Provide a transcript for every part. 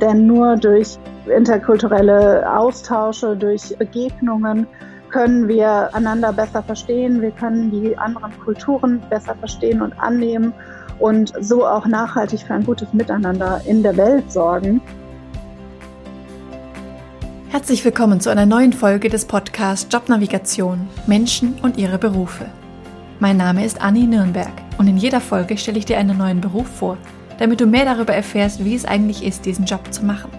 Denn nur durch interkulturelle Austausche, durch Begegnungen können wir einander besser verstehen, wir können die anderen Kulturen besser verstehen und annehmen und so auch nachhaltig für ein gutes Miteinander in der Welt sorgen. Herzlich willkommen zu einer neuen Folge des Podcasts Jobnavigation Menschen und ihre Berufe. Mein Name ist Anni Nürnberg und in jeder Folge stelle ich dir einen neuen Beruf vor, damit du mehr darüber erfährst, wie es eigentlich ist, diesen Job zu machen.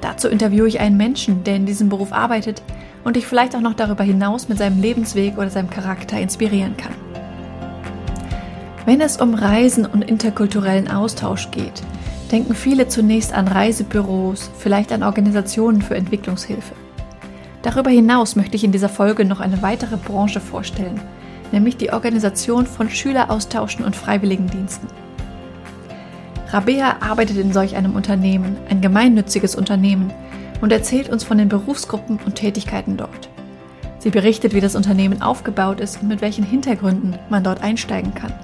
Dazu interviewe ich einen Menschen, der in diesem Beruf arbeitet und dich vielleicht auch noch darüber hinaus mit seinem Lebensweg oder seinem Charakter inspirieren kann. Wenn es um Reisen und interkulturellen Austausch geht, denken viele zunächst an Reisebüros, vielleicht an Organisationen für Entwicklungshilfe. Darüber hinaus möchte ich in dieser Folge noch eine weitere Branche vorstellen, nämlich die Organisation von Schüleraustauschen und Freiwilligendiensten. Rabea arbeitet in solch einem Unternehmen, ein gemeinnütziges Unternehmen, und erzählt uns von den Berufsgruppen und Tätigkeiten dort. Sie berichtet, wie das Unternehmen aufgebaut ist und mit welchen Hintergründen man dort einsteigen kann.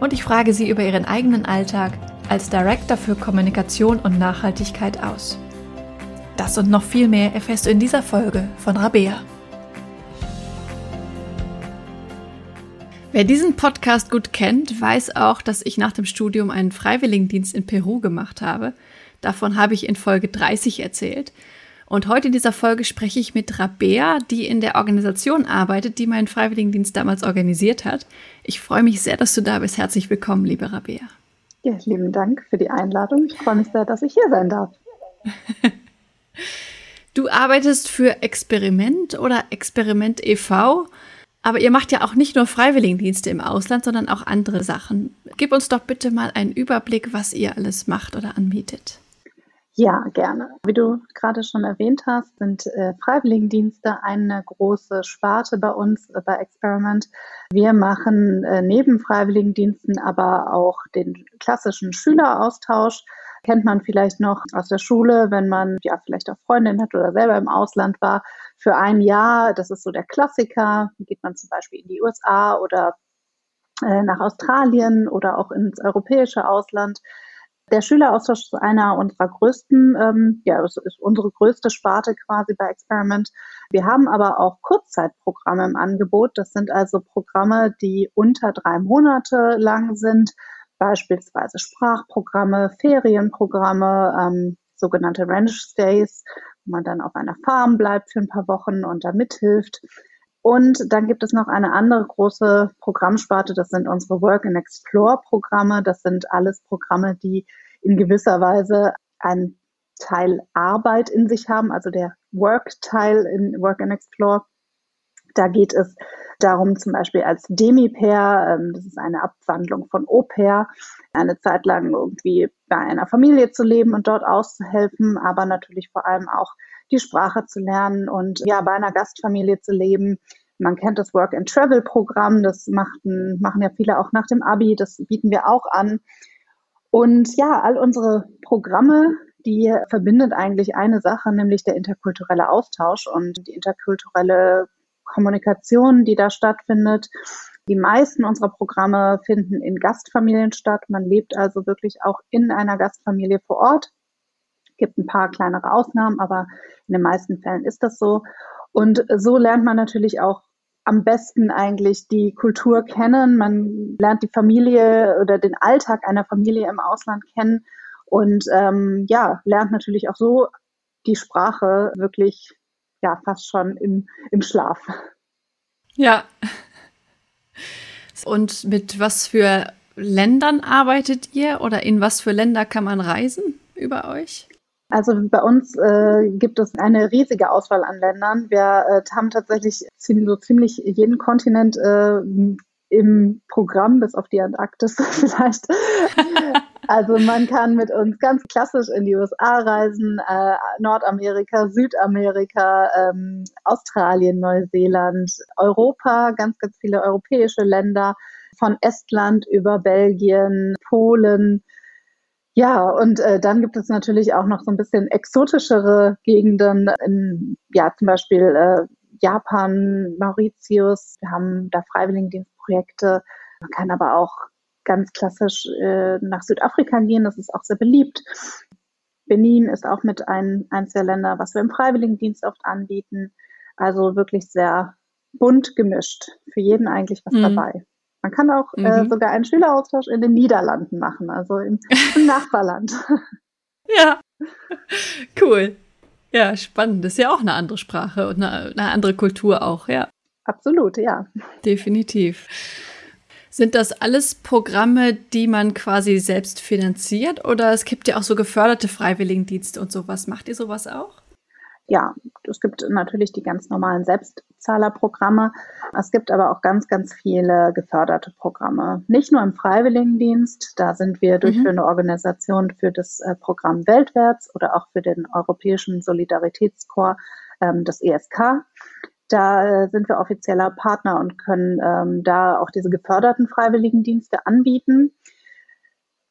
Und ich frage sie über ihren eigenen Alltag als Director für Kommunikation und Nachhaltigkeit aus. Das und noch viel mehr erfährst du in dieser Folge von Rabea. Wer diesen Podcast gut kennt, weiß auch, dass ich nach dem Studium einen Freiwilligendienst in Peru gemacht habe – Davon habe ich in Folge 30 erzählt. Und heute in dieser Folge spreche ich mit Rabea, die in der Organisation arbeitet, die meinen Freiwilligendienst damals organisiert hat. Ich freue mich sehr, dass du da bist. Herzlich willkommen, liebe Rabea. Ja, lieben Dank für die Einladung. Ich freue mich sehr, dass ich hier sein darf. du arbeitest für Experiment oder Experiment e.V., aber ihr macht ja auch nicht nur Freiwilligendienste im Ausland, sondern auch andere Sachen. Gib uns doch bitte mal einen Überblick, was ihr alles macht oder anbietet. Ja, gerne. Wie du gerade schon erwähnt hast, sind äh, Freiwilligendienste eine große Sparte bei uns äh, bei Experiment. Wir machen äh, neben Freiwilligendiensten aber auch den klassischen Schüleraustausch. Kennt man vielleicht noch aus der Schule, wenn man ja vielleicht auch Freundin hat oder selber im Ausland war. Für ein Jahr, das ist so der Klassiker, geht man zum Beispiel in die USA oder äh, nach Australien oder auch ins europäische Ausland. Der Schüleraustausch ist einer unserer größten, ähm, ja, es ist unsere größte Sparte quasi bei Experiment. Wir haben aber auch Kurzzeitprogramme im Angebot. Das sind also Programme, die unter drei Monate lang sind, beispielsweise Sprachprogramme, Ferienprogramme, ähm, sogenannte Ranch Stays, man dann auf einer Farm bleibt für ein paar Wochen und da mithilft. Und dann gibt es noch eine andere große Programmsparte, das sind unsere Work and Explore Programme. Das sind alles Programme, die in gewisser Weise einen Teil Arbeit in sich haben, also der Work-Teil in Work and Explore. Da geht es darum, zum Beispiel als Demi-Pair, ähm, das ist eine Abwandlung von Au-pair, eine Zeit lang irgendwie bei einer Familie zu leben und dort auszuhelfen, aber natürlich vor allem auch die Sprache zu lernen und ja, bei einer Gastfamilie zu leben. Man kennt das Work-and-Travel-Programm, das machten, machen ja viele auch nach dem Abi, das bieten wir auch an. Und ja, all unsere Programme, die verbindet eigentlich eine Sache, nämlich der interkulturelle Austausch und die interkulturelle Kommunikation, die da stattfindet. Die meisten unserer Programme finden in Gastfamilien statt. Man lebt also wirklich auch in einer Gastfamilie vor Ort. Gibt ein paar kleinere Ausnahmen, aber in den meisten Fällen ist das so. Und so lernt man natürlich auch am besten eigentlich die Kultur kennen. Man lernt die Familie oder den Alltag einer Familie im Ausland kennen und ähm, ja, lernt natürlich auch so die Sprache wirklich ja fast schon im, im Schlaf. Ja. Und mit was für Ländern arbeitet ihr oder in was für Länder kann man reisen über euch? Also bei uns äh, gibt es eine riesige Auswahl an Ländern. Wir äh, haben tatsächlich so ziemlich jeden Kontinent äh, im Programm, bis auf die Antarktis vielleicht. Also man kann mit uns ganz klassisch in die USA reisen, äh, Nordamerika, Südamerika, ähm, Australien, Neuseeland, Europa, ganz, ganz viele europäische Länder, von Estland über Belgien, Polen. Ja, und äh, dann gibt es natürlich auch noch so ein bisschen exotischere Gegenden, in, ja, zum Beispiel äh, Japan, Mauritius. Wir haben da Freiwilligendienstprojekte. Man kann aber auch ganz klassisch äh, nach Südafrika gehen. Das ist auch sehr beliebt. Benin ist auch mit ein, eins der Länder, was wir im Freiwilligendienst oft anbieten. Also wirklich sehr bunt gemischt. Für jeden eigentlich was mhm. dabei. Man kann auch äh, mhm. äh, sogar einen Schüleraustausch in den Niederlanden machen, also im, im Nachbarland. Ja, cool. Ja, spannend. Das ist ja auch eine andere Sprache und eine, eine andere Kultur auch, ja. Absolut, ja. Definitiv. Sind das alles Programme, die man quasi selbst finanziert oder es gibt ja auch so geförderte Freiwilligendienste und sowas? Macht ihr sowas auch? Ja, es gibt natürlich die ganz normalen Selbstzahlerprogramme. Es gibt aber auch ganz, ganz viele geförderte Programme. Nicht nur im Freiwilligendienst, da sind wir durchführende mhm. Organisation für das äh, Programm Weltwärts oder auch für den Europäischen Solidaritätskorps, ähm, das ESK. Da äh, sind wir offizieller Partner und können ähm, da auch diese geförderten Freiwilligendienste anbieten.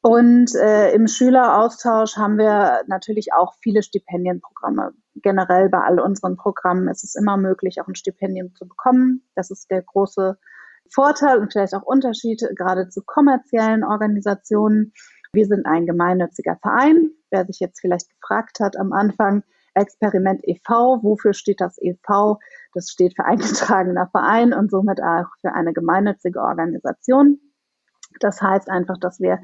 Und äh, im Schüleraustausch haben wir natürlich auch viele Stipendienprogramme. Generell bei all unseren Programmen ist es immer möglich, auch ein Stipendium zu bekommen. Das ist der große Vorteil und vielleicht auch Unterschied gerade zu kommerziellen Organisationen. Wir sind ein gemeinnütziger Verein. Wer sich jetzt vielleicht gefragt hat am Anfang, Experiment e.V., wofür steht das e.V.? Das steht für eingetragener Verein und somit auch für eine gemeinnützige Organisation. Das heißt einfach, dass wir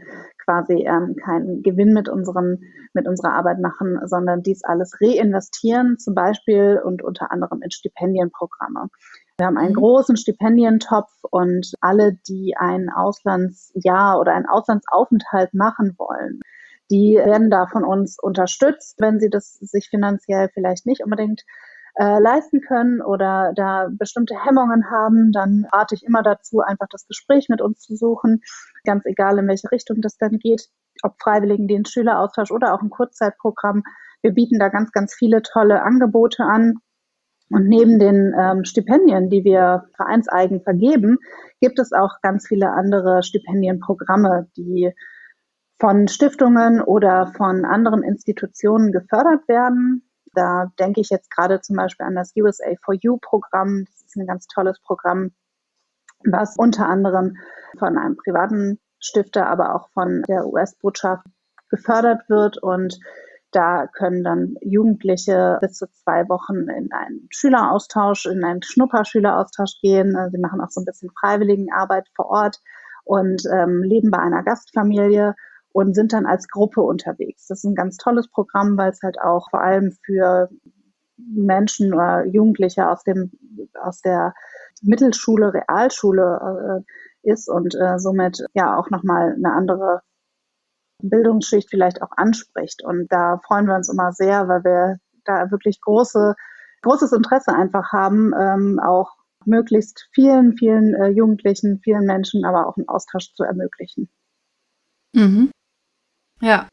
quasi ähm, keinen Gewinn mit, unseren, mit unserer Arbeit machen, sondern dies alles reinvestieren, zum Beispiel und unter anderem in Stipendienprogramme. Wir haben einen mhm. großen Stipendientopf und alle, die ein Auslandsjahr oder einen Auslandsaufenthalt machen wollen, die werden da von uns unterstützt, wenn sie das sich finanziell vielleicht nicht unbedingt äh, leisten können oder da bestimmte Hemmungen haben, dann rate ich immer dazu, einfach das Gespräch mit uns zu suchen, ganz egal in welche Richtung das dann geht, ob Freiwilligendienst, Schüleraustausch oder auch ein Kurzzeitprogramm. Wir bieten da ganz, ganz viele tolle Angebote an. Und neben den ähm, Stipendien, die wir vereinseigen vergeben, gibt es auch ganz viele andere Stipendienprogramme, die von Stiftungen oder von anderen Institutionen gefördert werden. Da denke ich jetzt gerade zum Beispiel an das USA for You Programm. Das ist ein ganz tolles Programm, was unter anderem von einem privaten Stifter, aber auch von der US-Botschaft gefördert wird und da können dann Jugendliche bis zu zwei Wochen in einen Schüleraustausch, in einen Schnupperschüleraustausch gehen. Sie machen auch so ein bisschen Freiwilligenarbeit vor Ort und ähm, leben bei einer Gastfamilie und sind dann als Gruppe unterwegs. Das ist ein ganz tolles Programm, weil es halt auch vor allem für Menschen oder Jugendliche aus dem aus der Mittelschule, Realschule äh, ist und äh, somit ja auch nochmal eine andere Bildungsschicht vielleicht auch anspricht. Und da freuen wir uns immer sehr, weil wir da wirklich große, großes Interesse einfach haben, ähm, auch möglichst vielen, vielen äh, Jugendlichen, vielen Menschen, aber auch einen Austausch zu ermöglichen. Mhm. Ja.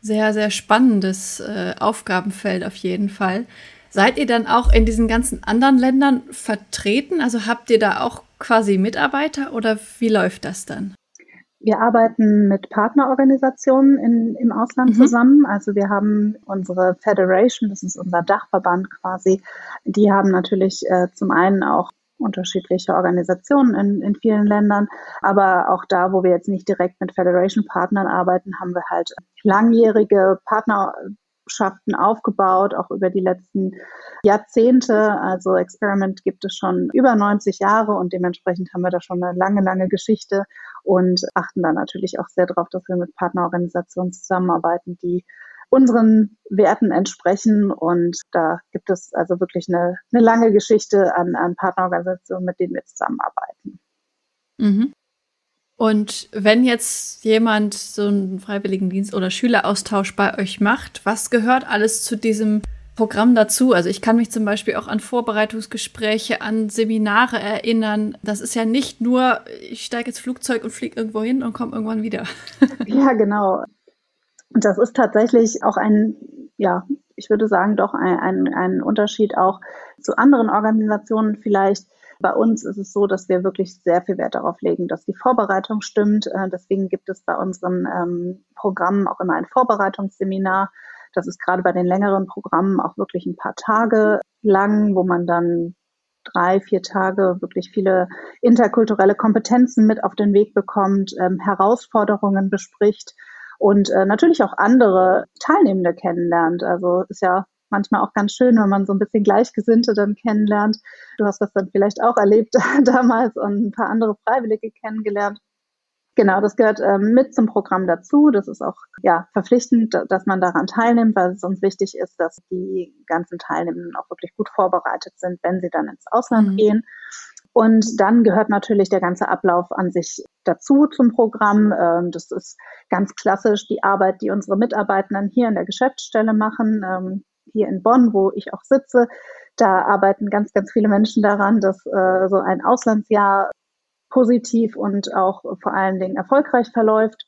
Sehr, sehr spannendes äh, Aufgabenfeld auf jeden Fall. Seid ihr dann auch in diesen ganzen anderen Ländern vertreten? Also habt ihr da auch quasi Mitarbeiter oder wie läuft das dann? Wir arbeiten mit Partnerorganisationen in, im Ausland mhm. zusammen. Also wir haben unsere Federation, das ist unser Dachverband quasi. Die haben natürlich äh, zum einen auch unterschiedliche Organisationen in, in vielen Ländern. Aber auch da, wo wir jetzt nicht direkt mit Federation-Partnern arbeiten, haben wir halt langjährige Partnerschaften aufgebaut, auch über die letzten Jahrzehnte. Also Experiment gibt es schon über 90 Jahre und dementsprechend haben wir da schon eine lange, lange Geschichte und achten da natürlich auch sehr darauf, dass wir mit Partnerorganisationen zusammenarbeiten, die unseren Werten entsprechen. Und da gibt es also wirklich eine, eine lange Geschichte an, an Partnerorganisationen, mit denen wir zusammenarbeiten. Mhm. Und wenn jetzt jemand so einen Freiwilligendienst oder Schüleraustausch bei euch macht, was gehört alles zu diesem Programm dazu? Also ich kann mich zum Beispiel auch an Vorbereitungsgespräche, an Seminare erinnern. Das ist ja nicht nur, ich steige ins Flugzeug und fliege irgendwo hin und komme irgendwann wieder. Ja, genau. Und das ist tatsächlich auch ein, ja, ich würde sagen, doch ein, ein, ein Unterschied auch zu anderen Organisationen vielleicht. Bei uns ist es so, dass wir wirklich sehr viel Wert darauf legen, dass die Vorbereitung stimmt. Äh, deswegen gibt es bei unseren ähm, Programmen auch immer ein Vorbereitungsseminar. Das ist gerade bei den längeren Programmen auch wirklich ein paar Tage lang, wo man dann drei, vier Tage wirklich viele interkulturelle Kompetenzen mit auf den Weg bekommt, ähm, Herausforderungen bespricht und äh, natürlich auch andere Teilnehmende kennenlernt. Also ist ja manchmal auch ganz schön, wenn man so ein bisschen Gleichgesinnte dann kennenlernt. Du hast das dann vielleicht auch erlebt damals und ein paar andere Freiwillige kennengelernt. Genau, das gehört ähm, mit zum Programm dazu. Das ist auch ja verpflichtend, dass man daran teilnimmt, weil es uns wichtig ist, dass die ganzen Teilnehmenden auch wirklich gut vorbereitet sind, wenn sie dann ins Ausland mhm. gehen. Und dann gehört natürlich der ganze Ablauf an sich dazu zum Programm. Ähm, das ist ganz klassisch die Arbeit, die unsere Mitarbeitenden hier in der Geschäftsstelle machen, ähm, hier in Bonn, wo ich auch sitze. Da arbeiten ganz, ganz viele Menschen daran, dass äh, so ein Auslandsjahr positiv und auch vor allen Dingen erfolgreich verläuft.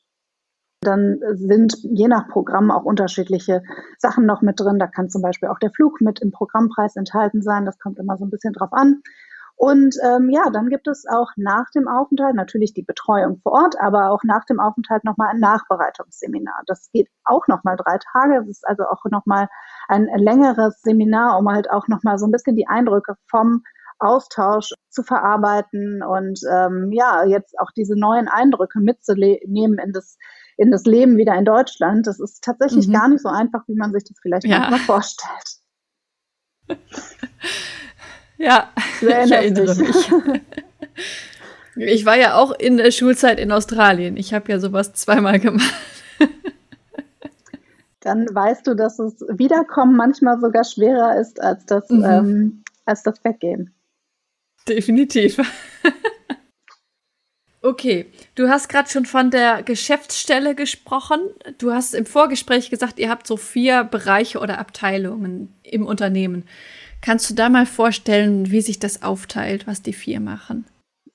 Dann sind je nach Programm auch unterschiedliche Sachen noch mit drin. Da kann zum Beispiel auch der Flug mit im Programmpreis enthalten sein. Das kommt immer so ein bisschen drauf an. Und ähm, ja, dann gibt es auch nach dem Aufenthalt natürlich die Betreuung vor Ort, aber auch nach dem Aufenthalt nochmal ein Nachbereitungsseminar. Das geht auch nochmal drei Tage. Das ist also auch nochmal ein längeres Seminar, um halt auch nochmal so ein bisschen die Eindrücke vom Austausch zu verarbeiten und ähm, ja, jetzt auch diese neuen Eindrücke mitzunehmen in das, in das Leben wieder in Deutschland. Das ist tatsächlich mhm. gar nicht so einfach, wie man sich das vielleicht ja. manchmal vorstellt. Ja, ich erinnere dich. mich. Ich war ja auch in der Schulzeit in Australien. Ich habe ja sowas zweimal gemacht. Dann weißt du, dass das Wiederkommen manchmal sogar schwerer ist als das, mhm. ähm, als das Weggehen. Definitiv. okay, du hast gerade schon von der Geschäftsstelle gesprochen. Du hast im Vorgespräch gesagt, ihr habt so vier Bereiche oder Abteilungen im Unternehmen. Kannst du da mal vorstellen, wie sich das aufteilt, was die vier machen?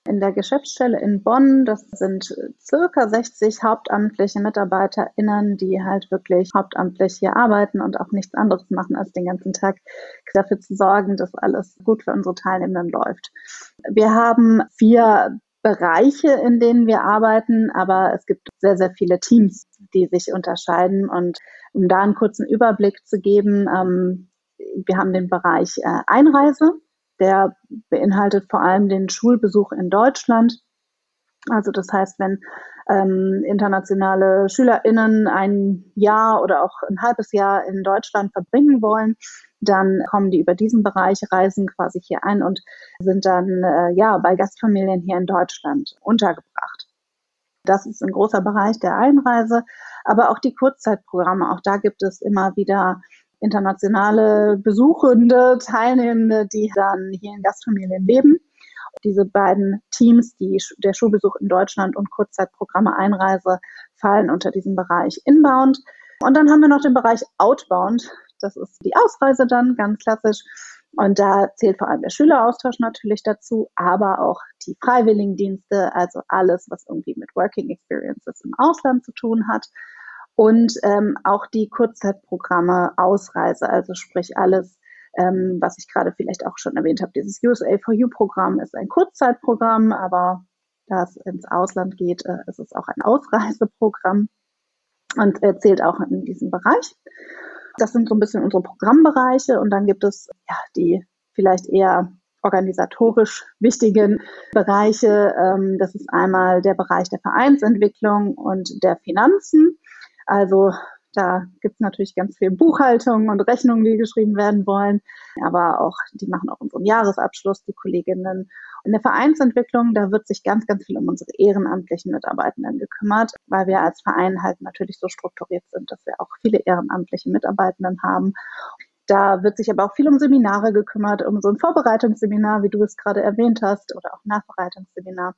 In der Geschäftsstelle in Bonn, das sind circa 60 hauptamtliche MitarbeiterInnen, die halt wirklich hauptamtlich hier arbeiten und auch nichts anderes machen, als den ganzen Tag dafür zu sorgen, dass alles gut für unsere Teilnehmenden läuft. Wir haben vier Bereiche, in denen wir arbeiten, aber es gibt sehr, sehr viele Teams, die sich unterscheiden. Und um da einen kurzen Überblick zu geben, ähm, wir haben den Bereich äh, Einreise, der beinhaltet vor allem den Schulbesuch in Deutschland. Also das heißt, wenn ähm, internationale SchülerInnen ein Jahr oder auch ein halbes Jahr in Deutschland verbringen wollen, dann kommen die über diesen Bereich, reisen quasi hier ein und sind dann äh, ja bei Gastfamilien hier in Deutschland untergebracht. Das ist ein großer Bereich der Einreise, aber auch die Kurzzeitprogramme. Auch da gibt es immer wieder internationale Besuchende, Teilnehmende, die dann hier in Gastfamilien leben. Diese beiden Teams, die, der Schulbesuch in Deutschland und Kurzzeitprogramme Einreise, fallen unter diesen Bereich Inbound. Und dann haben wir noch den Bereich Outbound. Das ist die Ausreise dann, ganz klassisch. Und da zählt vor allem der Schüleraustausch natürlich dazu, aber auch die Freiwilligendienste, also alles, was irgendwie mit Working Experiences im Ausland zu tun hat und ähm, auch die Kurzzeitprogramme Ausreise, also sprich alles, ähm, was ich gerade vielleicht auch schon erwähnt habe. Dieses USA for You Programm ist ein Kurzzeitprogramm, aber da es ins Ausland geht, äh, ist es auch ein Ausreiseprogramm und äh, zählt auch in diesen Bereich. Das sind so ein bisschen unsere Programmbereiche und dann gibt es ja die vielleicht eher organisatorisch wichtigen Bereiche. Ähm, das ist einmal der Bereich der Vereinsentwicklung und der Finanzen. Also da gibt es natürlich ganz viel Buchhaltung und Rechnungen, die geschrieben werden wollen. Aber auch, die machen auch unseren Jahresabschluss, die Kolleginnen. In der Vereinsentwicklung, da wird sich ganz, ganz viel um unsere ehrenamtlichen Mitarbeitenden gekümmert, weil wir als Verein halt natürlich so strukturiert sind, dass wir auch viele ehrenamtliche Mitarbeitenden haben. Da wird sich aber auch viel um Seminare gekümmert, um so ein Vorbereitungsseminar, wie du es gerade erwähnt hast, oder auch Nachbereitungsseminar.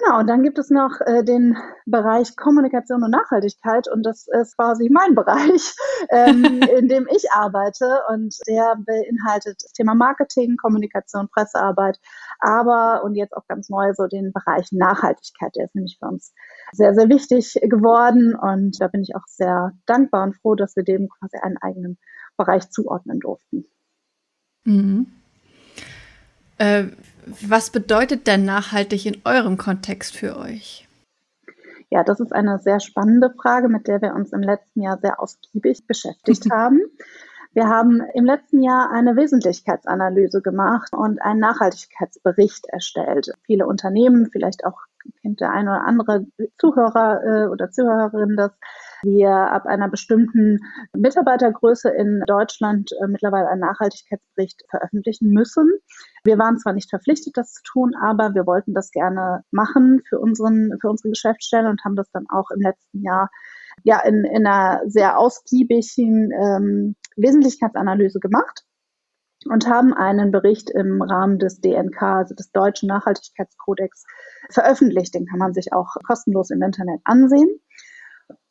Genau, und dann gibt es noch äh, den Bereich Kommunikation und Nachhaltigkeit und das ist quasi mein Bereich, ähm, in dem ich arbeite und der beinhaltet das Thema Marketing, Kommunikation, Pressearbeit, aber und jetzt auch ganz neu so den Bereich Nachhaltigkeit, der ist nämlich für uns sehr, sehr wichtig geworden und da bin ich auch sehr dankbar und froh, dass wir dem quasi einen eigenen Bereich zuordnen durften. Mhm. Äh, was bedeutet denn nachhaltig in eurem Kontext für euch? Ja, das ist eine sehr spannende Frage, mit der wir uns im letzten Jahr sehr ausgiebig beschäftigt haben. Wir haben im letzten Jahr eine Wesentlichkeitsanalyse gemacht und einen Nachhaltigkeitsbericht erstellt. Viele Unternehmen, vielleicht auch kennt der eine oder andere Zuhörer äh, oder Zuhörerin das, wir ab einer bestimmten Mitarbeitergröße in Deutschland äh, mittlerweile einen Nachhaltigkeitsbericht veröffentlichen müssen. Wir waren zwar nicht verpflichtet, das zu tun, aber wir wollten das gerne machen für, unseren, für unsere Geschäftsstelle und haben das dann auch im letzten Jahr ja in, in einer sehr ausgiebigen ähm, Wesentlichkeitsanalyse gemacht und haben einen Bericht im Rahmen des DNK, also des Deutschen Nachhaltigkeitskodex, veröffentlicht. Den kann man sich auch kostenlos im Internet ansehen.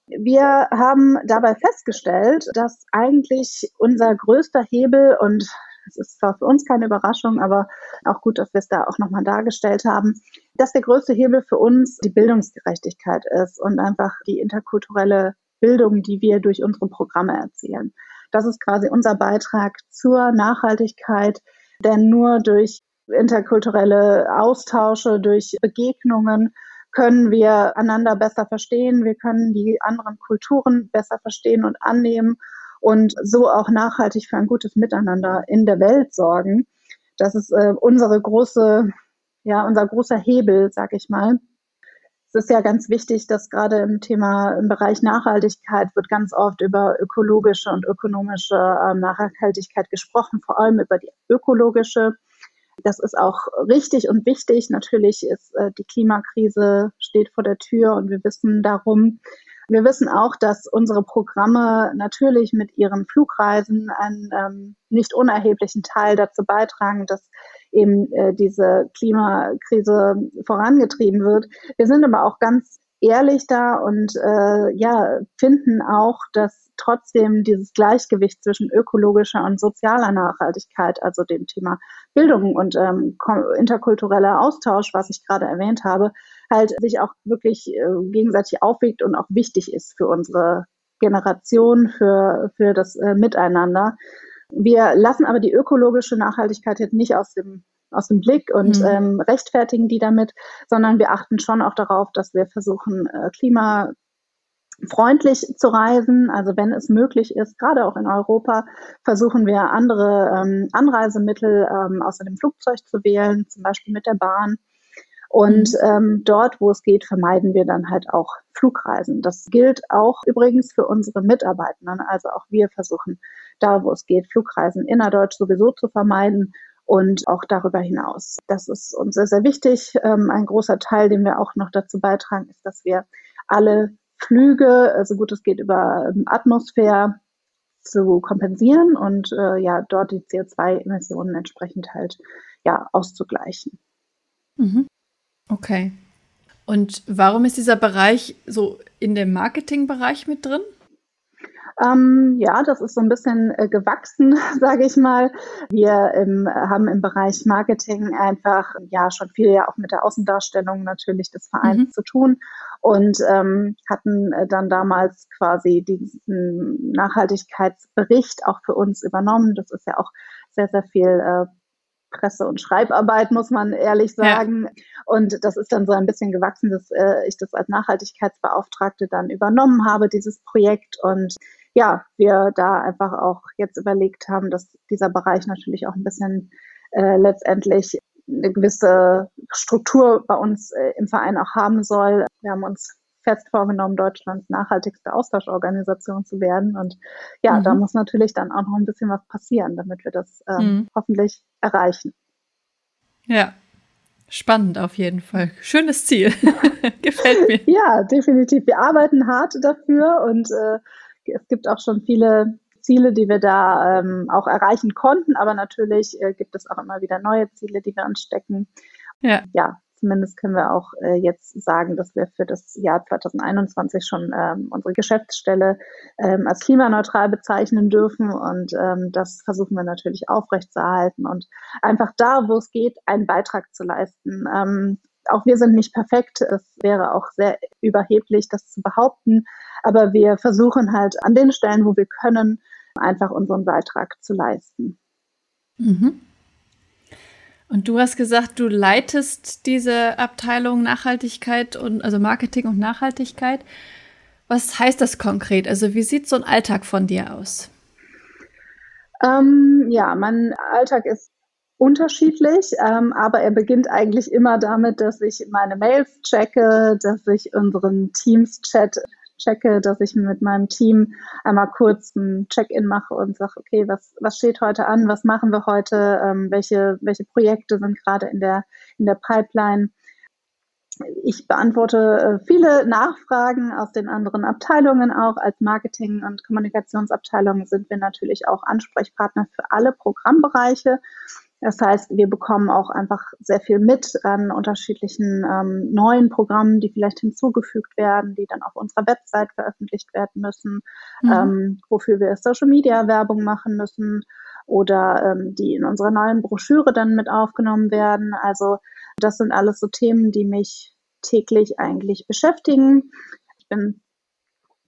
Wir haben dabei festgestellt, dass eigentlich unser größter Hebel und es ist zwar für uns keine Überraschung, aber auch gut, dass wir es da auch nochmal dargestellt haben, dass der größte Hebel für uns die Bildungsgerechtigkeit ist und einfach die interkulturelle Bildung, die wir durch unsere Programme erzielen. Das ist quasi unser Beitrag zur Nachhaltigkeit, denn nur durch interkulturelle Austausche, durch Begegnungen können wir einander besser verstehen, wir können die anderen Kulturen besser verstehen und annehmen und so auch nachhaltig für ein gutes Miteinander in der Welt sorgen. Das ist äh, unsere große, ja, unser großer Hebel, sag ich mal. Es ist ja ganz wichtig, dass gerade im Thema im Bereich Nachhaltigkeit wird ganz oft über ökologische und ökonomische äh, Nachhaltigkeit gesprochen, vor allem über die ökologische. Das ist auch richtig und wichtig. Natürlich ist äh, die Klimakrise steht vor der Tür und wir wissen darum. Wir wissen auch, dass unsere Programme natürlich mit ihren Flugreisen einen ähm, nicht unerheblichen Teil dazu beitragen, dass eben äh, diese Klimakrise vorangetrieben wird. Wir sind aber auch ganz ehrlich da und äh, ja finden auch, dass trotzdem dieses Gleichgewicht zwischen ökologischer und sozialer Nachhaltigkeit, also dem Thema Bildung und ähm, interkultureller Austausch, was ich gerade erwähnt habe, halt sich auch wirklich äh, gegenseitig aufwiegt und auch wichtig ist für unsere Generation, für, für das äh, Miteinander. Wir lassen aber die ökologische Nachhaltigkeit jetzt nicht aus dem aus dem Blick und mhm. ähm, rechtfertigen die damit, sondern wir achten schon auch darauf, dass wir versuchen, äh, klimafreundlich zu reisen. Also wenn es möglich ist, gerade auch in Europa, versuchen wir andere ähm, Anreisemittel ähm, außer dem Flugzeug zu wählen, zum Beispiel mit der Bahn. Und mhm. ähm, dort, wo es geht, vermeiden wir dann halt auch Flugreisen. Das gilt auch übrigens für unsere Mitarbeitenden. Also auch wir versuchen da, wo es geht, Flugreisen innerdeutsch sowieso zu vermeiden und auch darüber hinaus. Das ist uns sehr, sehr wichtig. Ähm, ein großer Teil, den wir auch noch dazu beitragen, ist, dass wir alle Flüge, so gut es geht, über ähm, Atmosphäre zu kompensieren und äh, ja, dort die CO2-Emissionen entsprechend halt ja auszugleichen. Mhm. Okay. Und warum ist dieser Bereich so in dem Marketingbereich mit drin? Ähm, ja, das ist so ein bisschen äh, gewachsen, sage ich mal. Wir im, haben im Bereich Marketing einfach ja schon viel ja auch mit der Außendarstellung natürlich des Vereins mhm. zu tun und ähm, hatten äh, dann damals quasi diesen Nachhaltigkeitsbericht auch für uns übernommen. Das ist ja auch sehr, sehr viel äh, Presse- und Schreibarbeit, muss man ehrlich sagen. Ja. Und das ist dann so ein bisschen gewachsen, dass äh, ich das als Nachhaltigkeitsbeauftragte dann übernommen habe, dieses Projekt. Und ja, wir da einfach auch jetzt überlegt haben, dass dieser Bereich natürlich auch ein bisschen äh, letztendlich eine gewisse Struktur bei uns äh, im Verein auch haben soll. Wir haben uns fest vorgenommen, Deutschlands nachhaltigste Austauschorganisation zu werden. Und ja, mhm. da muss natürlich dann auch noch ein bisschen was passieren, damit wir das ähm, mhm. hoffentlich erreichen. Ja, spannend auf jeden Fall. Schönes Ziel. Gefällt mir. Ja, definitiv. Wir arbeiten hart dafür und äh, es gibt auch schon viele Ziele, die wir da ähm, auch erreichen konnten, aber natürlich äh, gibt es auch immer wieder neue Ziele, die wir uns stecken. Ja. ja, Zumindest können wir auch äh, jetzt sagen, dass wir für das Jahr 2021 schon ähm, unsere Geschäftsstelle ähm, als klimaneutral bezeichnen dürfen. Und ähm, das versuchen wir natürlich aufrechtzuerhalten und einfach da, wo es geht, einen Beitrag zu leisten. Ähm, auch wir sind nicht perfekt. Es wäre auch sehr überheblich, das zu behaupten. Aber wir versuchen halt an den Stellen, wo wir können, einfach unseren Beitrag zu leisten. Mhm. Und du hast gesagt, du leitest diese Abteilung Nachhaltigkeit und also Marketing und Nachhaltigkeit. Was heißt das konkret? Also wie sieht so ein Alltag von dir aus? Ähm, ja, mein Alltag ist unterschiedlich, ähm, aber er beginnt eigentlich immer damit, dass ich meine Mails checke, dass ich unseren Teams-Chat checke, dass ich mit meinem Team einmal kurz ein Check-in mache und sage, okay, was, was steht heute an, was machen wir heute, ähm, welche, welche Projekte sind gerade in der, in der Pipeline. Ich beantworte äh, viele Nachfragen aus den anderen Abteilungen auch. Als Marketing- und Kommunikationsabteilung sind wir natürlich auch Ansprechpartner für alle Programmbereiche. Das heißt, wir bekommen auch einfach sehr viel mit an unterschiedlichen ähm, neuen Programmen, die vielleicht hinzugefügt werden, die dann auf unserer Website veröffentlicht werden müssen, mhm. ähm, wofür wir Social Media Werbung machen müssen oder ähm, die in unserer neuen Broschüre dann mit aufgenommen werden. Also das sind alles so Themen, die mich täglich eigentlich beschäftigen. Ich bin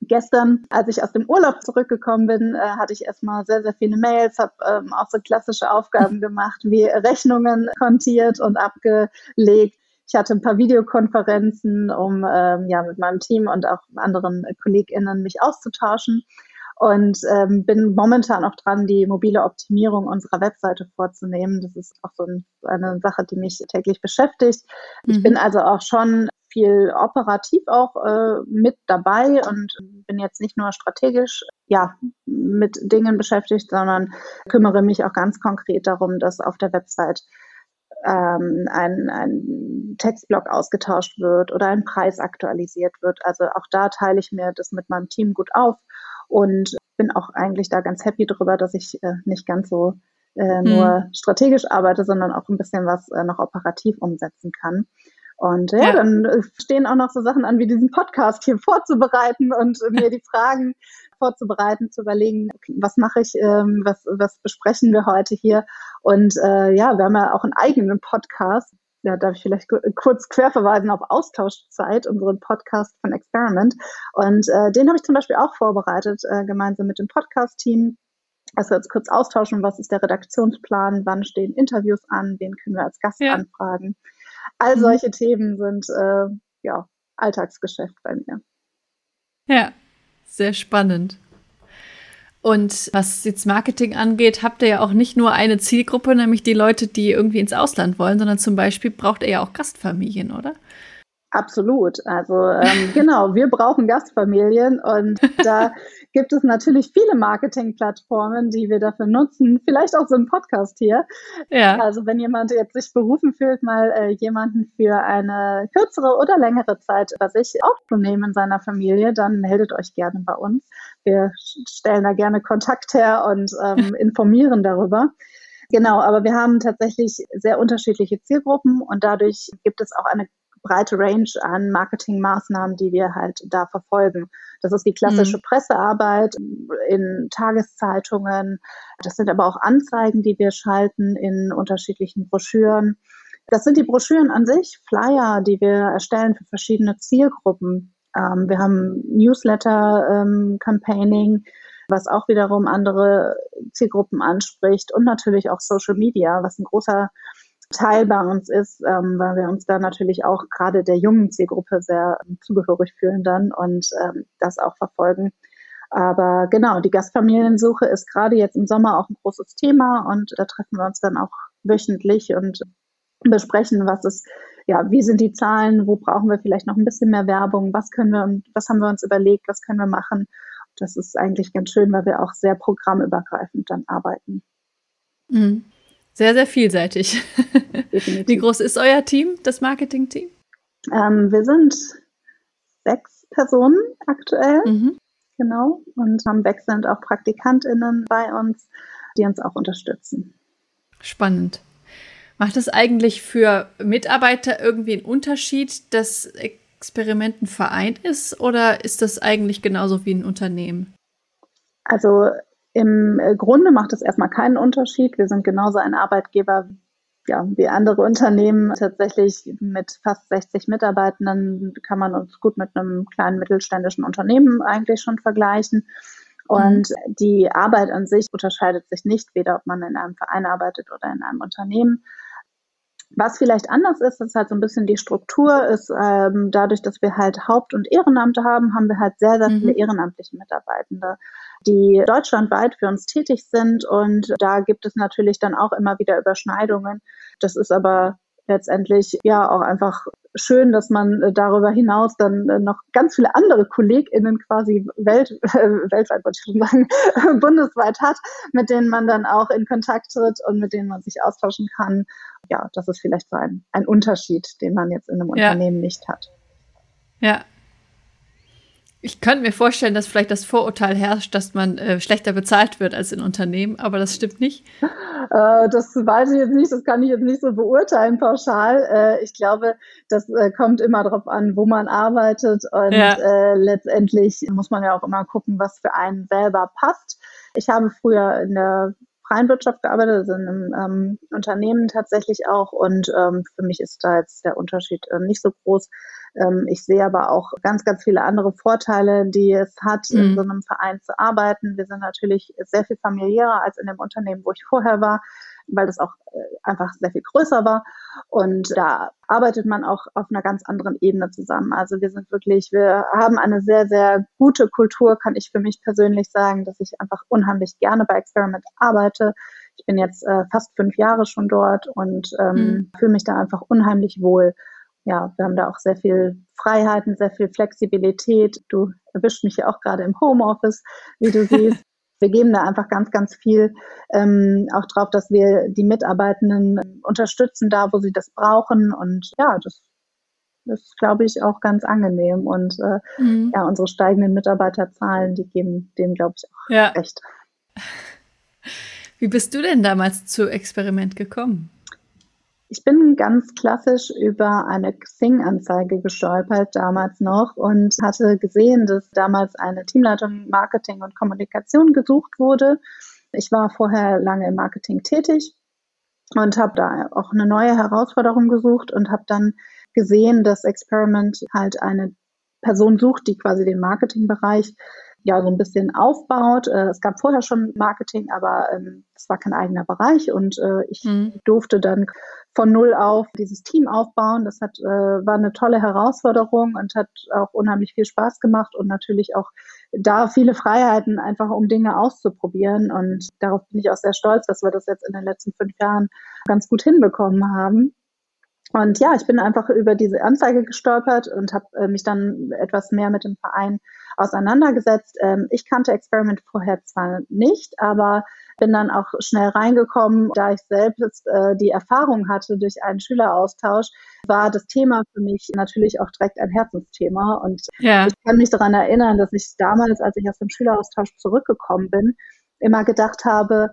gestern, als ich aus dem Urlaub zurückgekommen bin, äh, hatte ich erstmal sehr, sehr viele Mails, habe ähm, auch so klassische Aufgaben gemacht, wie Rechnungen kontiert und abgelegt. Ich hatte ein paar Videokonferenzen, um ähm, ja mit meinem Team und auch anderen KollegInnen mich auszutauschen und ähm, bin momentan auch dran, die mobile Optimierung unserer Webseite vorzunehmen. Das ist auch so ein, eine Sache, die mich täglich beschäftigt. Mhm. Ich bin also auch schon viel operativ auch äh, mit dabei und bin jetzt nicht nur strategisch ja mit Dingen beschäftigt, sondern kümmere mich auch ganz konkret darum, dass auf der Website ähm, ein, ein Textblock ausgetauscht wird oder ein Preis aktualisiert wird. Also auch da teile ich mir das mit meinem Team gut auf und bin auch eigentlich da ganz happy drüber, dass ich äh, nicht ganz so äh, nur hm. strategisch arbeite, sondern auch ein bisschen was äh, noch operativ umsetzen kann. Und ja, ja, dann äh, stehen auch noch so Sachen an, wie diesen Podcast hier vorzubereiten und mir die Fragen vorzubereiten, zu überlegen, was mache ich, ähm, was, was besprechen wir heute hier. Und äh, ja, wir haben ja auch einen eigenen Podcast, ja, darf ich vielleicht kurz querverweisen auf Austauschzeit, unseren Podcast von Experiment. Und äh, den habe ich zum Beispiel auch vorbereitet, äh, gemeinsam mit dem Podcast-Team. Dass wir uns kurz austauschen, was ist der Redaktionsplan, wann stehen Interviews an, wen können wir als Gast ja. anfragen. All mhm. solche mhm. Themen sind äh, ja Alltagsgeschäft bei mir. Ja, sehr spannend. Und was jetzt Marketing angeht, habt ihr ja auch nicht nur eine Zielgruppe, nämlich die Leute, die irgendwie ins Ausland wollen, sondern zum Beispiel braucht ihr ja auch Gastfamilien, oder? Absolut. Also ähm, genau, wir brauchen Gastfamilien und da gibt es natürlich viele Marketingplattformen, die wir dafür nutzen. Vielleicht auch so ein Podcast hier. Ja. Also wenn jemand jetzt sich berufen fühlt, mal äh, jemanden für eine kürzere oder längere Zeit bei sich aufzunehmen in seiner Familie, dann meldet euch gerne bei uns. Wir stellen da gerne Kontakt her und ähm, informieren darüber. Genau, aber wir haben tatsächlich sehr unterschiedliche Zielgruppen und dadurch gibt es auch eine breite Range an Marketingmaßnahmen, die wir halt da verfolgen. Das ist die klassische mhm. Pressearbeit in Tageszeitungen. Das sind aber auch Anzeigen, die wir schalten in unterschiedlichen Broschüren. Das sind die Broschüren an sich, Flyer, die wir erstellen für verschiedene Zielgruppen. Ähm, wir haben Newsletter-Campaigning, ähm, was auch wiederum andere Zielgruppen anspricht und natürlich auch Social Media, was ein großer Teil bei uns ist, ähm, weil wir uns da natürlich auch gerade der jungen Zielgruppe sehr ähm, zugehörig fühlen dann und ähm, das auch verfolgen. Aber genau, die Gastfamiliensuche ist gerade jetzt im Sommer auch ein großes Thema und da treffen wir uns dann auch wöchentlich und besprechen, was ist, ja, wie sind die Zahlen, wo brauchen wir vielleicht noch ein bisschen mehr Werbung, was können wir, was haben wir uns überlegt, was können wir machen. Das ist eigentlich ganz schön, weil wir auch sehr programmübergreifend dann arbeiten. Mhm. Sehr, sehr vielseitig. Definitiv. Wie groß ist euer Team, das Marketing-Team? Ähm, wir sind sechs Personen aktuell. Mhm. Genau. Und haben wechselnd auch PraktikantInnen bei uns, die uns auch unterstützen. Spannend. Macht es eigentlich für Mitarbeiter irgendwie einen Unterschied, dass Experimenten vereint ist oder ist das eigentlich genauso wie ein Unternehmen? Also im äh, Grunde macht es erstmal keinen Unterschied. Wir sind genauso ein Arbeitgeber ja, wie andere Unternehmen. Tatsächlich mit fast 60 Mitarbeitenden kann man uns gut mit einem kleinen mittelständischen Unternehmen eigentlich schon vergleichen. Und mhm. die Arbeit an sich unterscheidet sich nicht, weder ob man in einem Verein arbeitet oder in einem Unternehmen. Was vielleicht anders ist, ist halt so ein bisschen die Struktur, ist ähm, dadurch, dass wir halt Haupt- und Ehrenamte haben, haben wir halt sehr, sehr viele mhm. ehrenamtliche Mitarbeitende, die deutschlandweit für uns tätig sind. Und da gibt es natürlich dann auch immer wieder Überschneidungen. Das ist aber letztendlich ja auch einfach schön, dass man äh, darüber hinaus dann äh, noch ganz viele andere KollegInnen quasi welt, äh, weltweit, wollte ich schon sagen, bundesweit hat, mit denen man dann auch in Kontakt tritt und mit denen man sich austauschen kann. Ja, das ist vielleicht so ein, ein Unterschied, den man jetzt in einem ja. Unternehmen nicht hat. Ja, ich könnte mir vorstellen, dass vielleicht das Vorurteil herrscht, dass man äh, schlechter bezahlt wird als in Unternehmen, aber das stimmt nicht. Äh, das weiß ich jetzt nicht, das kann ich jetzt nicht so beurteilen pauschal. Äh, ich glaube, das äh, kommt immer darauf an, wo man arbeitet und ja. Äh, letztendlich muss man ja auch immer gucken, was für einen selber passt. Ich habe früher in der freien Wirtschaft gearbeitet, also in einem ähm, Unternehmen tatsächlich auch. Und ähm, für mich ist da jetzt der Unterschied äh, nicht so groß. Ähm, ich sehe aber auch ganz, ganz viele andere Vorteile, die es hat, mhm. in so einem Verein zu arbeiten. Wir sind natürlich sehr viel familiärer als in dem Unternehmen, wo ich vorher war weil das auch äh, einfach sehr viel größer war. Und da arbeitet man auch auf einer ganz anderen Ebene zusammen. Also wir sind wirklich, wir haben eine sehr, sehr gute Kultur, kann ich für mich persönlich sagen, dass ich einfach unheimlich gerne bei Experiment arbeite. Ich bin jetzt äh, fast fünf Jahre schon dort und ähm, mhm. fühle mich da einfach unheimlich wohl. Ja, wir haben da auch sehr viel Freiheiten, sehr viel Flexibilität. Du erwischt mich ja auch gerade im Homeoffice, wie du siehst. Wir geben da einfach ganz, ganz viel ähm, auch drauf, dass wir die Mitarbeitenden unterstützen, da wo sie das brauchen. Und ja, das ist, glaube ich, auch ganz angenehm. Und äh, mhm. ja, unsere steigenden Mitarbeiterzahlen, die geben dem, glaube ich, auch ja. recht. Wie bist du denn damals zu Experiment gekommen? Ich bin ganz klassisch über eine Xing-Anzeige gestolpert, damals noch, und hatte gesehen, dass damals eine Teamleitung Marketing und Kommunikation gesucht wurde. Ich war vorher lange im Marketing tätig und habe da auch eine neue Herausforderung gesucht und habe dann gesehen, dass Experiment halt eine Person sucht, die quasi den Marketingbereich ja so ein bisschen aufbaut. Äh, es gab vorher schon Marketing, aber ähm, es war kein eigener Bereich und äh, ich mhm. durfte dann von null auf dieses Team aufbauen. Das hat, äh, war eine tolle Herausforderung und hat auch unheimlich viel Spaß gemacht und natürlich auch da viele Freiheiten, einfach um Dinge auszuprobieren. Und darauf bin ich auch sehr stolz, dass wir das jetzt in den letzten fünf Jahren ganz gut hinbekommen haben. Und ja, ich bin einfach über diese Anzeige gestolpert und habe äh, mich dann etwas mehr mit dem Verein auseinandergesetzt. Ähm, ich kannte Experiment vorher zwar nicht, aber bin dann auch schnell reingekommen, da ich selbst äh, die Erfahrung hatte durch einen Schüleraustausch, war das Thema für mich natürlich auch direkt ein Herzensthema. Und ja. ich kann mich daran erinnern, dass ich damals, als ich aus dem Schüleraustausch zurückgekommen bin, immer gedacht habe,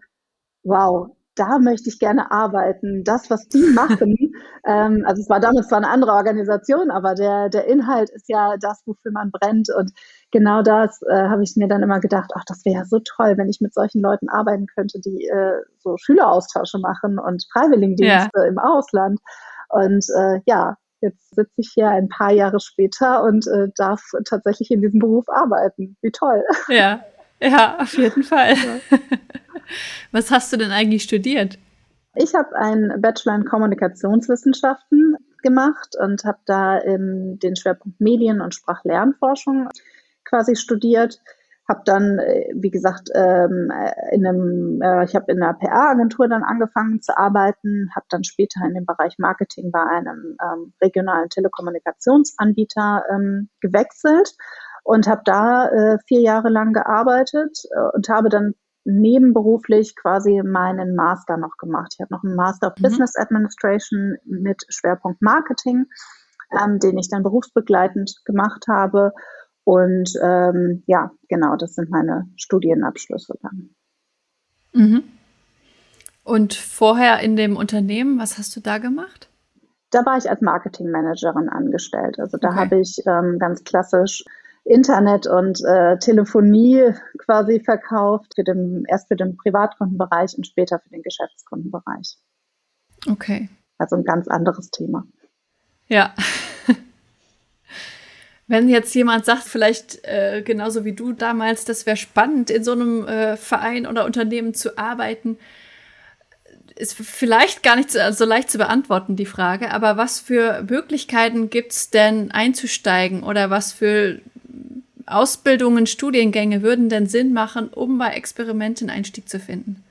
wow, da möchte ich gerne arbeiten. Das, was die machen, ähm, also es war damals zwar eine andere Organisation, aber der, der Inhalt ist ja das, wofür man brennt. Und genau das äh, habe ich mir dann immer gedacht, ach, das wäre ja so toll, wenn ich mit solchen Leuten arbeiten könnte, die äh, so Schüleraustausche machen und Freiwilligendienste ja. im Ausland. Und äh, ja, jetzt sitze ich hier ein paar Jahre später und äh, darf tatsächlich in diesem Beruf arbeiten. Wie toll. Ja, ja, auf jeden Fall. Ja. Was hast du denn eigentlich studiert? Ich habe einen Bachelor in Kommunikationswissenschaften gemacht und habe da in den Schwerpunkt Medien- und Sprachlernforschung quasi studiert. Habe dann, äh, wie gesagt, ähm, in einem, äh, ich habe in einer PR-Agentur dann angefangen zu arbeiten, habe dann später in dem Bereich Marketing bei einem ähm, regionalen Telekommunikationsanbieter ähm, gewechselt und habe da äh, vier Jahre lang gearbeitet und habe dann nebenberuflich quasi meinen Master noch gemacht. Ich habe noch einen Master of mhm. Business Administration mit Schwerpunkt Marketing, ähm, den ich dann berufsbegleitend gemacht habe. Und ähm, ja, genau, das sind meine Studienabschlüsse dann. Mhm. Und vorher in dem Unternehmen, was hast du da gemacht? Da war ich als Marketingmanagerin angestellt. Also da okay. habe ich ähm, ganz klassisch Internet und äh, Telefonie quasi verkauft, für den, erst für den Privatkundenbereich und später für den Geschäftskundenbereich. Okay. Also ein ganz anderes Thema. Ja. Wenn jetzt jemand sagt, vielleicht äh, genauso wie du damals, das wäre spannend, in so einem äh, Verein oder Unternehmen zu arbeiten, ist vielleicht gar nicht so, so leicht zu beantworten, die Frage. Aber was für Möglichkeiten gibt es denn einzusteigen oder was für Ausbildungen, Studiengänge würden denn Sinn machen, um bei Experimenten Einstieg zu finden?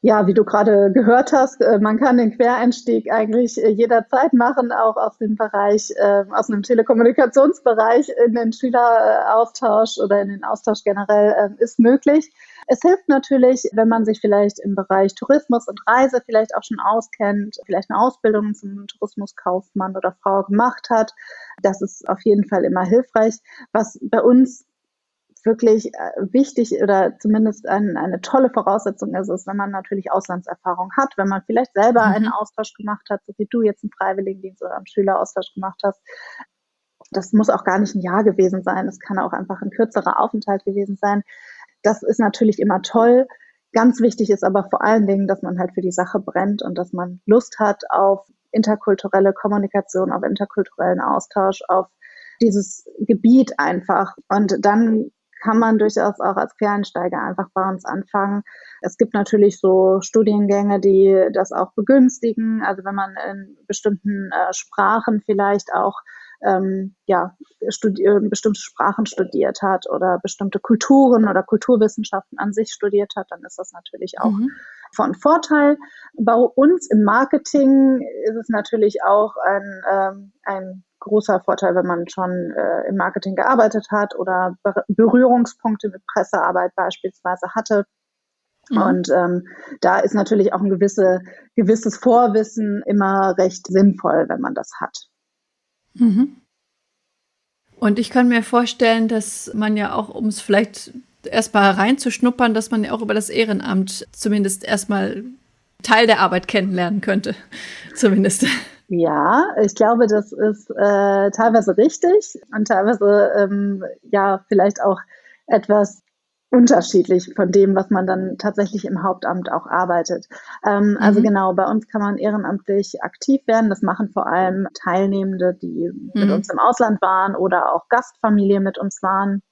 ja, wie du gerade gehört hast, äh, man kann den Quereinstieg eigentlich äh, jederzeit machen, auch aus dem Bereich, aus dem Telekommunikationsbereich in den Schüleraustausch oder in den Austausch generell ist möglich. Es hilft natürlich, wenn man sich vielleicht im Bereich Tourismus und Reise vielleicht auch schon auskennt, vielleicht eine Ausbildung zum Tourismuskaufmann oder Frau gemacht hat. Das ist auf jeden Fall immer hilfreich. Was bei uns wirklich äh, wichtig oder zumindest ein, eine tolle Voraussetzung ist, ist, wenn man natürlich Auslandserfahrung hat, wenn man vielleicht selber mhm. einen Austausch gemacht hat, so wie du jetzt einen Freiwilligendienst oder einen Schüleraustausch gemacht hast. Das muss auch gar nicht ein Jahr gewesen sein, es kann auch einfach ein kürzerer Aufenthalt gewesen sein. Das ist natürlich immer toll. Ganz wichtig ist aber vor allen Dingen, dass man halt für die Sache brennt und dass man Lust hat auf interkulturelle Kommunikation, auf interkulturellen Austausch, auf dieses Gebiet einfach. Und dann kann man durchaus auch als Quereinsteiger einfach bei uns anfangen. Es gibt natürlich so Studiengänge, die das auch begünstigen. Also wenn man in bestimmten äh, Sprachen vielleicht auch ähm, ja, äh, bestimmte Sprachen studiert hat oder bestimmte Kulturen oder Kulturwissenschaften an sich studiert hat, dann ist das natürlich auch mhm. von Vorteil. Bei uns im Marketing ist es natürlich auch ein, ähm, ein großer Vorteil, wenn man schon äh, im Marketing gearbeitet hat oder Berührungspunkte mit Pressearbeit beispielsweise hatte. Mhm. Und ähm, da ist natürlich auch ein gewisse, gewisses Vorwissen immer recht sinnvoll, wenn man das hat. Mhm. Und ich kann mir vorstellen, dass man ja auch, um es vielleicht erstmal reinzuschnuppern, dass man ja auch über das Ehrenamt zumindest erstmal Teil der Arbeit kennenlernen könnte. zumindest. Ja, ich glaube, das ist äh, teilweise richtig und teilweise ähm, ja vielleicht auch etwas unterschiedlich von dem, was man dann tatsächlich im Hauptamt auch arbeitet. Ähm, also mhm. Also genau, bei uns kann man ehrenamtlich aktiv werden. Das machen vor allem Teilnehmende, die mhm. mit uns im Ausland waren oder auch Gastfamilien mit uns waren.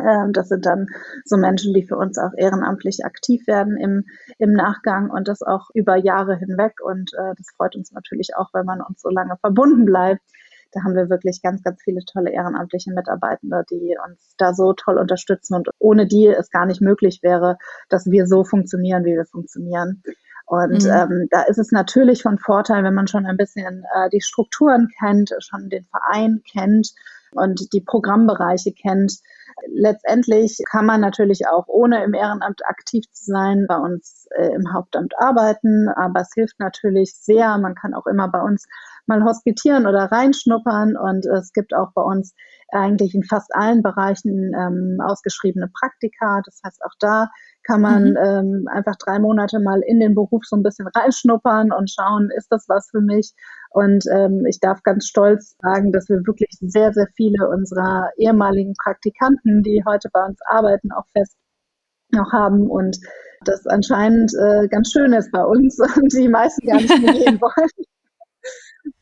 Ähm, das sind dann so Menschen, die für uns auch ehrenamtlich aktiv werden im, im Nachgang und das auch über Jahre hinweg. Und äh, das freut uns natürlich auch, wenn man uns so lange verbunden bleibt. Da haben wir wirklich ganz, ganz viele tolle ehrenamtliche Mitarbeitende, die uns da so toll unterstützen und ohne die es gar nicht möglich wäre, dass wir so funktionieren, wie wir funktionieren. Und mhm. ähm, da ist es natürlich von Vorteil, wenn man schon ein bisschen äh, die Strukturen kennt, schon den Verein kennt und die Programmbereiche kennt, Letztendlich kann man natürlich auch ohne im Ehrenamt aktiv zu sein bei uns äh, im Hauptamt arbeiten, aber es hilft natürlich sehr. Man kann auch immer bei uns mal hospitieren oder reinschnuppern und es gibt auch bei uns eigentlich in fast allen Bereichen ähm, ausgeschriebene Praktika. Das heißt, auch da kann man mhm. ähm, einfach drei Monate mal in den Beruf so ein bisschen reinschnuppern und schauen, ist das was für mich? Und ähm, ich darf ganz stolz sagen, dass wir wirklich sehr, sehr viele unserer ehemaligen Praktikanten, die heute bei uns arbeiten, auch fest noch haben und das anscheinend äh, ganz schön ist bei uns und die meisten gar nicht mehr gehen wollen.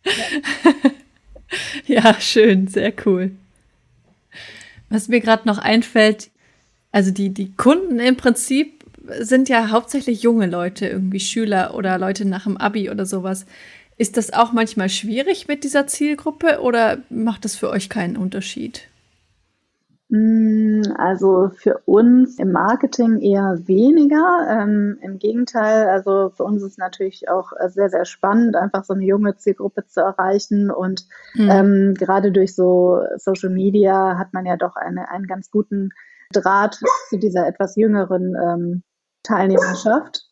ja. schön, sehr cool. Was mir gerade noch einfällt, also die, die Kunden im Prinzip sind ja hauptsächlich junge Leute, irgendwie Schüler oder Leute nach dem Abi oder sowas. Ist das auch manchmal schwierig mit dieser Zielgruppe oder macht das für euch keinen Unterschied? Mm, also für uns im Marketing eher weniger. Ähm, Im Gegenteil, also für uns ist natürlich auch sehr, sehr spannend, einfach so eine junge Zielgruppe zu erreichen. Und mhm. ähm, gerade durch so Social Media hat man ja doch eine, einen ganz guten Draht zu dieser etwas jüngeren ähm, Teilnehmerschaft.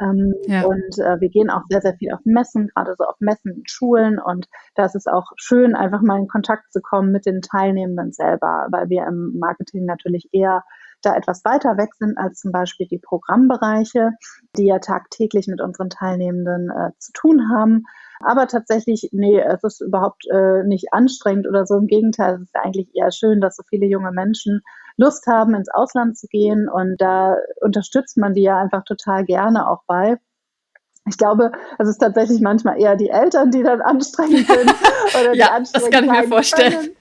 Ähm, ja. Und äh, wir gehen auch sehr, sehr viel auf Messen, gerade so auf Messen in Schulen. Und da ist es auch schön, einfach mal in Kontakt zu kommen mit den Teilnehmenden selber, weil wir im Marketing natürlich eher da etwas weiter weg sind als zum Beispiel die Programmbereiche, die ja tagtäglich mit unseren Teilnehmenden äh, zu tun haben. Aber tatsächlich, nee, es ist überhaupt äh, nicht anstrengend oder so. Im Gegenteil, es ist eigentlich eher schön, dass so viele junge Menschen Lust haben, ins Ausland zu gehen. Und da unterstützt man die ja einfach total gerne auch bei. Ich glaube, es ist tatsächlich manchmal eher die Eltern, die dann anstrengend sind. Oder ja, die das kann ich mir vorstellen. Können.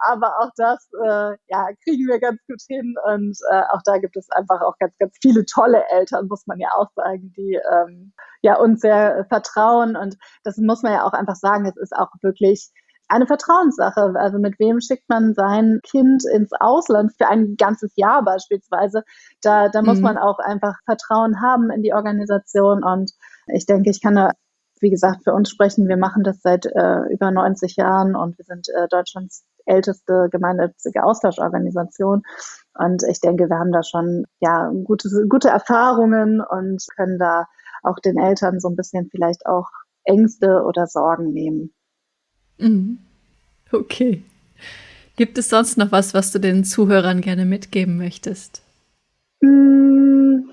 Aber auch das, äh, ja, kriegen wir ganz gut hin. Und äh, auch da gibt es einfach auch ganz, ganz viele tolle Eltern, muss man ja auch sagen, die ähm, ja uns sehr vertrauen. Und das muss man ja auch einfach sagen. Es ist auch wirklich eine Vertrauenssache. Also mit wem schickt man sein Kind ins Ausland für ein ganzes Jahr beispielsweise? Da, da muss mhm. man auch einfach Vertrauen haben in die Organisation. Und ich denke, ich kann da, wie gesagt, für uns sprechen. Wir machen das seit äh, über 90 Jahren und wir sind äh, Deutschlands älteste gemeinnützige Austauschorganisation. Und ich denke, wir haben da schon ja gute, gute Erfahrungen und können da auch den Eltern so ein bisschen vielleicht auch Ängste oder Sorgen nehmen. Mhm. Okay. Gibt es sonst noch was, was du den Zuhörern gerne mitgeben möchtest? Mm,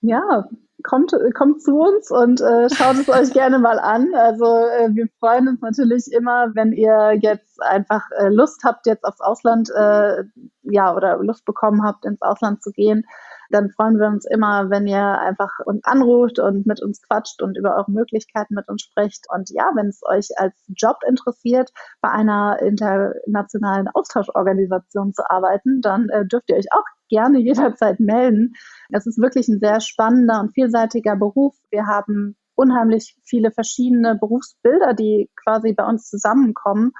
ja, kommt, kommt zu uns und äh, schaut es euch gerne mal an. Also äh, wir freuen uns natürlich immer, wenn ihr jetzt einfach äh, Lust habt, jetzt aufs Ausland, äh, ja, oder Lust bekommen habt, ins Ausland zu gehen dann freuen wir uns immer, wenn ihr einfach uns anruft und mit uns quatscht und über eure Möglichkeiten mit uns sprecht. Und ja, wenn es euch als Job interessiert, bei einer internationalen Austauschorganisation zu arbeiten, dann äh, dürft ihr euch auch gerne jederzeit melden. Es ist wirklich ein sehr spannender und vielseitiger Beruf. Wir haben unheimlich viele verschiedene Berufsbilder, die quasi bei uns zusammenkommen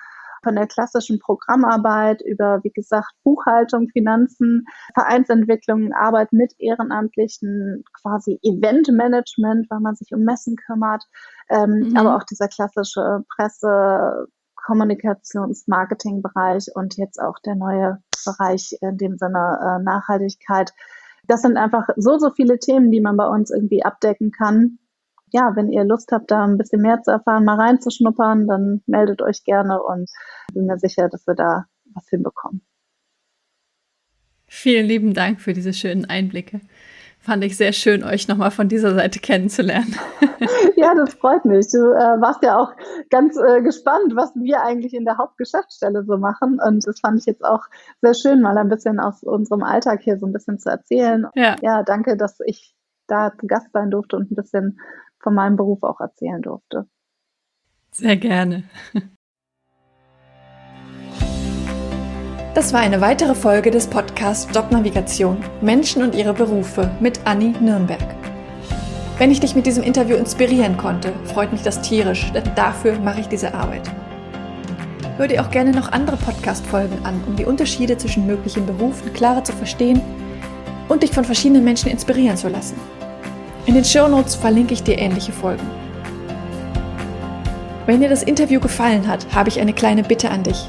von der klassischen Programmarbeit über, wie gesagt, Buchhaltung, Finanzen, Vereinsentwicklung, Arbeit mit Ehrenamtlichen, quasi Eventmanagement, weil man sich um Messen kümmert, ähm, mhm. aber auch dieser klassische Presse, Kommunikations-, Marketingbereich und jetzt auch der neue Bereich in dem Sinne äh, Nachhaltigkeit. Das sind einfach so, so viele Themen, die man bei uns irgendwie abdecken kann ja, wenn ihr Lust habt, da ein bisschen mehr zu erfahren, mal reinzuschnuppern, dann meldet euch gerne und bin mir sicher, dass wir da was hinbekommen. Vielen lieben Dank für diese schönen Einblicke. Fand ich sehr schön, euch nochmal von dieser Seite kennenzulernen. ja, das freut mich. Du äh, warst ja auch ganz äh, gespannt, was wir eigentlich in der Hauptgeschäftsstelle so machen. Und das fand ich jetzt auch sehr schön, mal ein bisschen aus unserem Alltag hier so ein bisschen zu erzählen. Ja, ja danke, dass ich da zu Gast sein durfte und ein bisschen von meinem Beruf auch erzählen durfte. Sehr gerne. Das war eine weitere Folge des Podcasts Jobnavigation Menschen und ihre Berufe mit Anni Nürnberg. Wenn ich dich mit diesem Interview inspirieren konnte, freut mich das tierisch, denn dafür mache ich diese Arbeit. Hör dir auch gerne noch andere Podcast-Folgen an, um die Unterschiede zwischen möglichen Berufen klarer zu verstehen und dich von verschiedenen Menschen inspirieren zu lassen. In den Shownotes verlinke ich dir ähnliche Folgen. Wenn dir das Interview gefallen hat, habe ich eine kleine Bitte an dich.